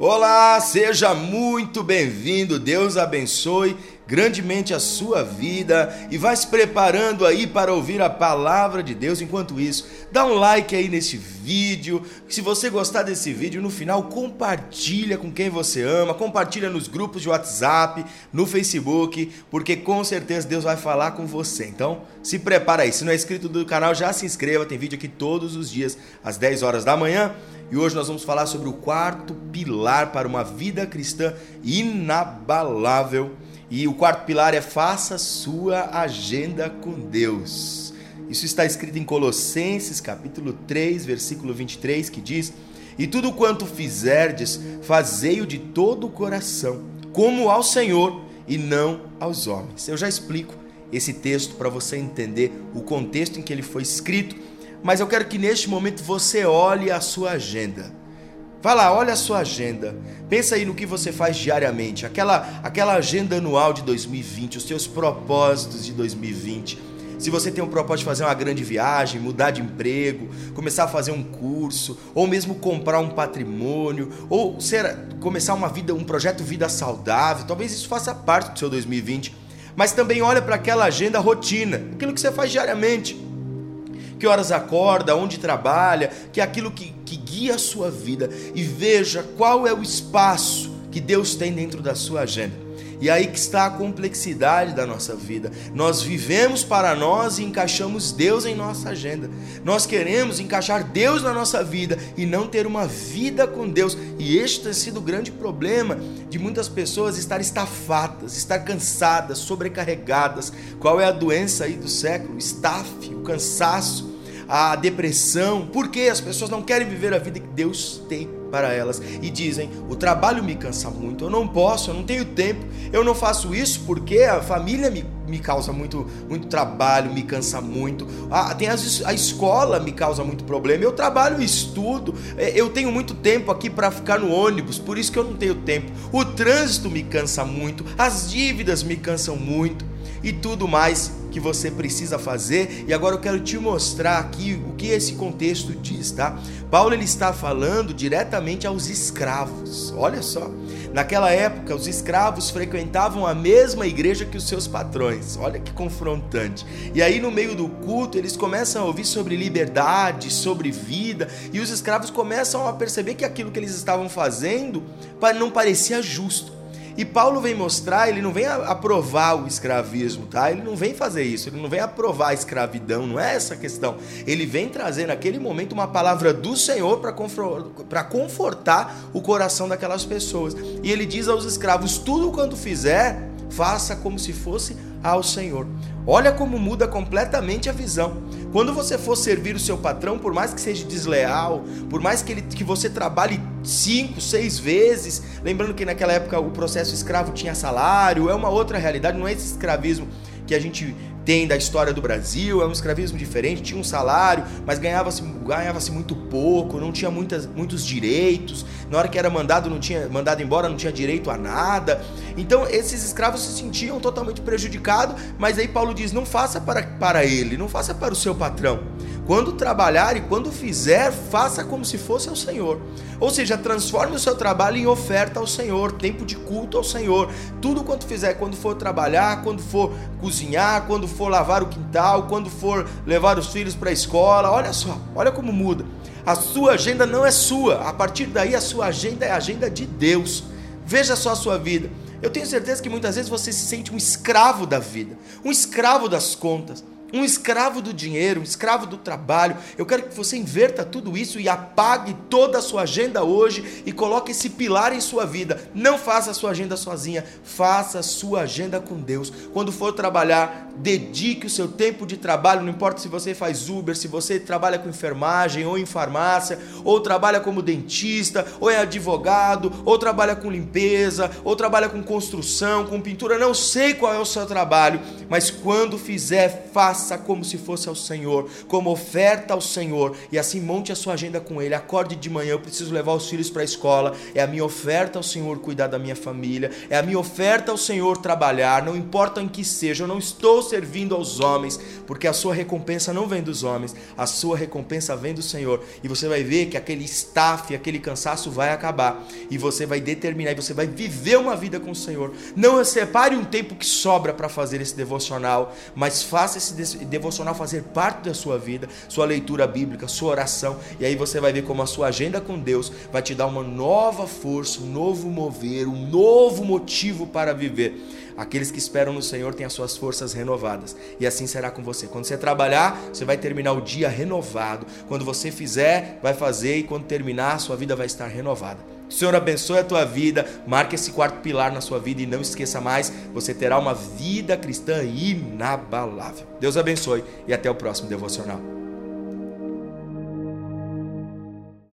Olá, seja muito bem-vindo. Deus abençoe grandemente a sua vida e vai se preparando aí para ouvir a palavra de Deus. Enquanto isso, dá um like aí nesse vídeo. Se você gostar desse vídeo, no final compartilha com quem você ama, compartilha nos grupos de WhatsApp, no Facebook, porque com certeza Deus vai falar com você. Então, se prepara aí. Se não é inscrito do canal, já se inscreva. Tem vídeo aqui todos os dias às 10 horas da manhã. E hoje nós vamos falar sobre o quarto pilar para uma vida cristã inabalável. E o quarto pilar é faça sua agenda com Deus. Isso está escrito em Colossenses, capítulo 3, versículo 23, que diz: "E tudo quanto fizerdes, fazei-o de todo o coração, como ao Senhor e não aos homens." Eu já explico esse texto para você entender o contexto em que ele foi escrito mas eu quero que neste momento você olhe a sua agenda. Vai lá, olha a sua agenda. Pensa aí no que você faz diariamente, aquela, aquela agenda anual de 2020, os seus propósitos de 2020. Se você tem um propósito de fazer uma grande viagem, mudar de emprego, começar a fazer um curso, ou mesmo comprar um patrimônio, ou ser, começar uma vida, um projeto vida saudável, talvez isso faça parte do seu 2020. Mas também olha para aquela agenda rotina, aquilo que você faz diariamente que horas acorda, onde trabalha, que é aquilo que, que guia a sua vida e veja qual é o espaço que Deus tem dentro da sua agenda. E aí que está a complexidade da nossa vida. Nós vivemos para nós e encaixamos Deus em nossa agenda. Nós queremos encaixar Deus na nossa vida e não ter uma vida com Deus. E este tem sido o grande problema de muitas pessoas estar estafadas, estar cansadas, sobrecarregadas. Qual é a doença aí do século? Estafe, o cansaço a depressão, porque as pessoas não querem viver a vida que Deus tem para elas e dizem: o trabalho me cansa muito, eu não posso, eu não tenho tempo, eu não faço isso porque a família me, me causa muito, muito trabalho, me cansa muito, a, tem as, a escola me causa muito problema, eu trabalho e estudo, é, eu tenho muito tempo aqui para ficar no ônibus, por isso que eu não tenho tempo, o trânsito me cansa muito, as dívidas me cansam muito e tudo mais que você precisa fazer. E agora eu quero te mostrar aqui o que esse contexto diz, tá? Paulo ele está falando diretamente aos escravos. Olha só. Naquela época, os escravos frequentavam a mesma igreja que os seus patrões. Olha que confrontante. E aí, no meio do culto, eles começam a ouvir sobre liberdade, sobre vida, e os escravos começam a perceber que aquilo que eles estavam fazendo não parecia justo. E Paulo vem mostrar, ele não vem aprovar o escravismo, tá? Ele não vem fazer isso, ele não vem aprovar a escravidão, não é essa a questão. Ele vem trazer naquele momento uma palavra do Senhor para confortar o coração daquelas pessoas. E ele diz aos escravos: tudo quanto fizer, faça como se fosse ao Senhor. Olha como muda completamente a visão. Quando você for servir o seu patrão, por mais que seja desleal, por mais que, ele, que você trabalhe cinco, seis vezes, lembrando que naquela época o processo escravo tinha salário, é uma outra realidade, não é esse escravismo que a gente tem da história do Brasil, é um escravismo diferente, tinha um salário, mas ganhava-se ganhava muito pouco, não tinha muitas, muitos direitos, na hora que era mandado, não tinha mandado embora, não tinha direito a nada. Então esses escravos se sentiam totalmente prejudicados, mas aí Paulo diz: não faça para, para ele, não faça para o seu patrão. Quando trabalhar e quando fizer, faça como se fosse ao Senhor. Ou seja, transforme o seu trabalho em oferta ao Senhor, tempo de culto ao Senhor. Tudo quanto fizer, quando for trabalhar, quando for cozinhar, quando for lavar o quintal, quando for levar os filhos para a escola, olha só, olha como muda. A sua agenda não é sua, a partir daí a sua agenda é a agenda de Deus. Veja só a sua vida. Eu tenho certeza que muitas vezes você se sente um escravo da vida, um escravo das contas um escravo do dinheiro, um escravo do trabalho. Eu quero que você inverta tudo isso e apague toda a sua agenda hoje e coloque esse pilar em sua vida. Não faça a sua agenda sozinha, faça a sua agenda com Deus. Quando for trabalhar, dedique o seu tempo de trabalho, não importa se você faz Uber, se você trabalha com enfermagem ou em farmácia, ou trabalha como dentista, ou é advogado, ou trabalha com limpeza, ou trabalha com construção, com pintura, não sei qual é o seu trabalho, mas quando fizer, faça faça como se fosse ao Senhor, como oferta ao Senhor, e assim monte a sua agenda com Ele. Acorde de manhã, eu preciso levar os filhos para a escola, é a minha oferta ao Senhor cuidar da minha família, é a minha oferta ao Senhor trabalhar, não importa em que seja, eu não estou servindo aos homens, porque a sua recompensa não vem dos homens, a sua recompensa vem do Senhor, e você vai ver que aquele staff, aquele cansaço vai acabar, e você vai determinar, e você vai viver uma vida com o Senhor. Não separe um tempo que sobra para fazer esse devocional, mas faça esse devocional fazer parte da sua vida, sua leitura bíblica, sua oração, e aí você vai ver como a sua agenda com Deus vai te dar uma nova força, um novo mover, um novo motivo para viver. Aqueles que esperam no Senhor têm as suas forças renovadas. E assim será com você. Quando você trabalhar, você vai terminar o dia renovado. Quando você fizer, vai fazer e quando terminar, sua vida vai estar renovada. Senhor abençoe a tua vida, marque esse quarto pilar na sua vida e não esqueça mais, você terá uma vida cristã inabalável. Deus abençoe e até o próximo devocional.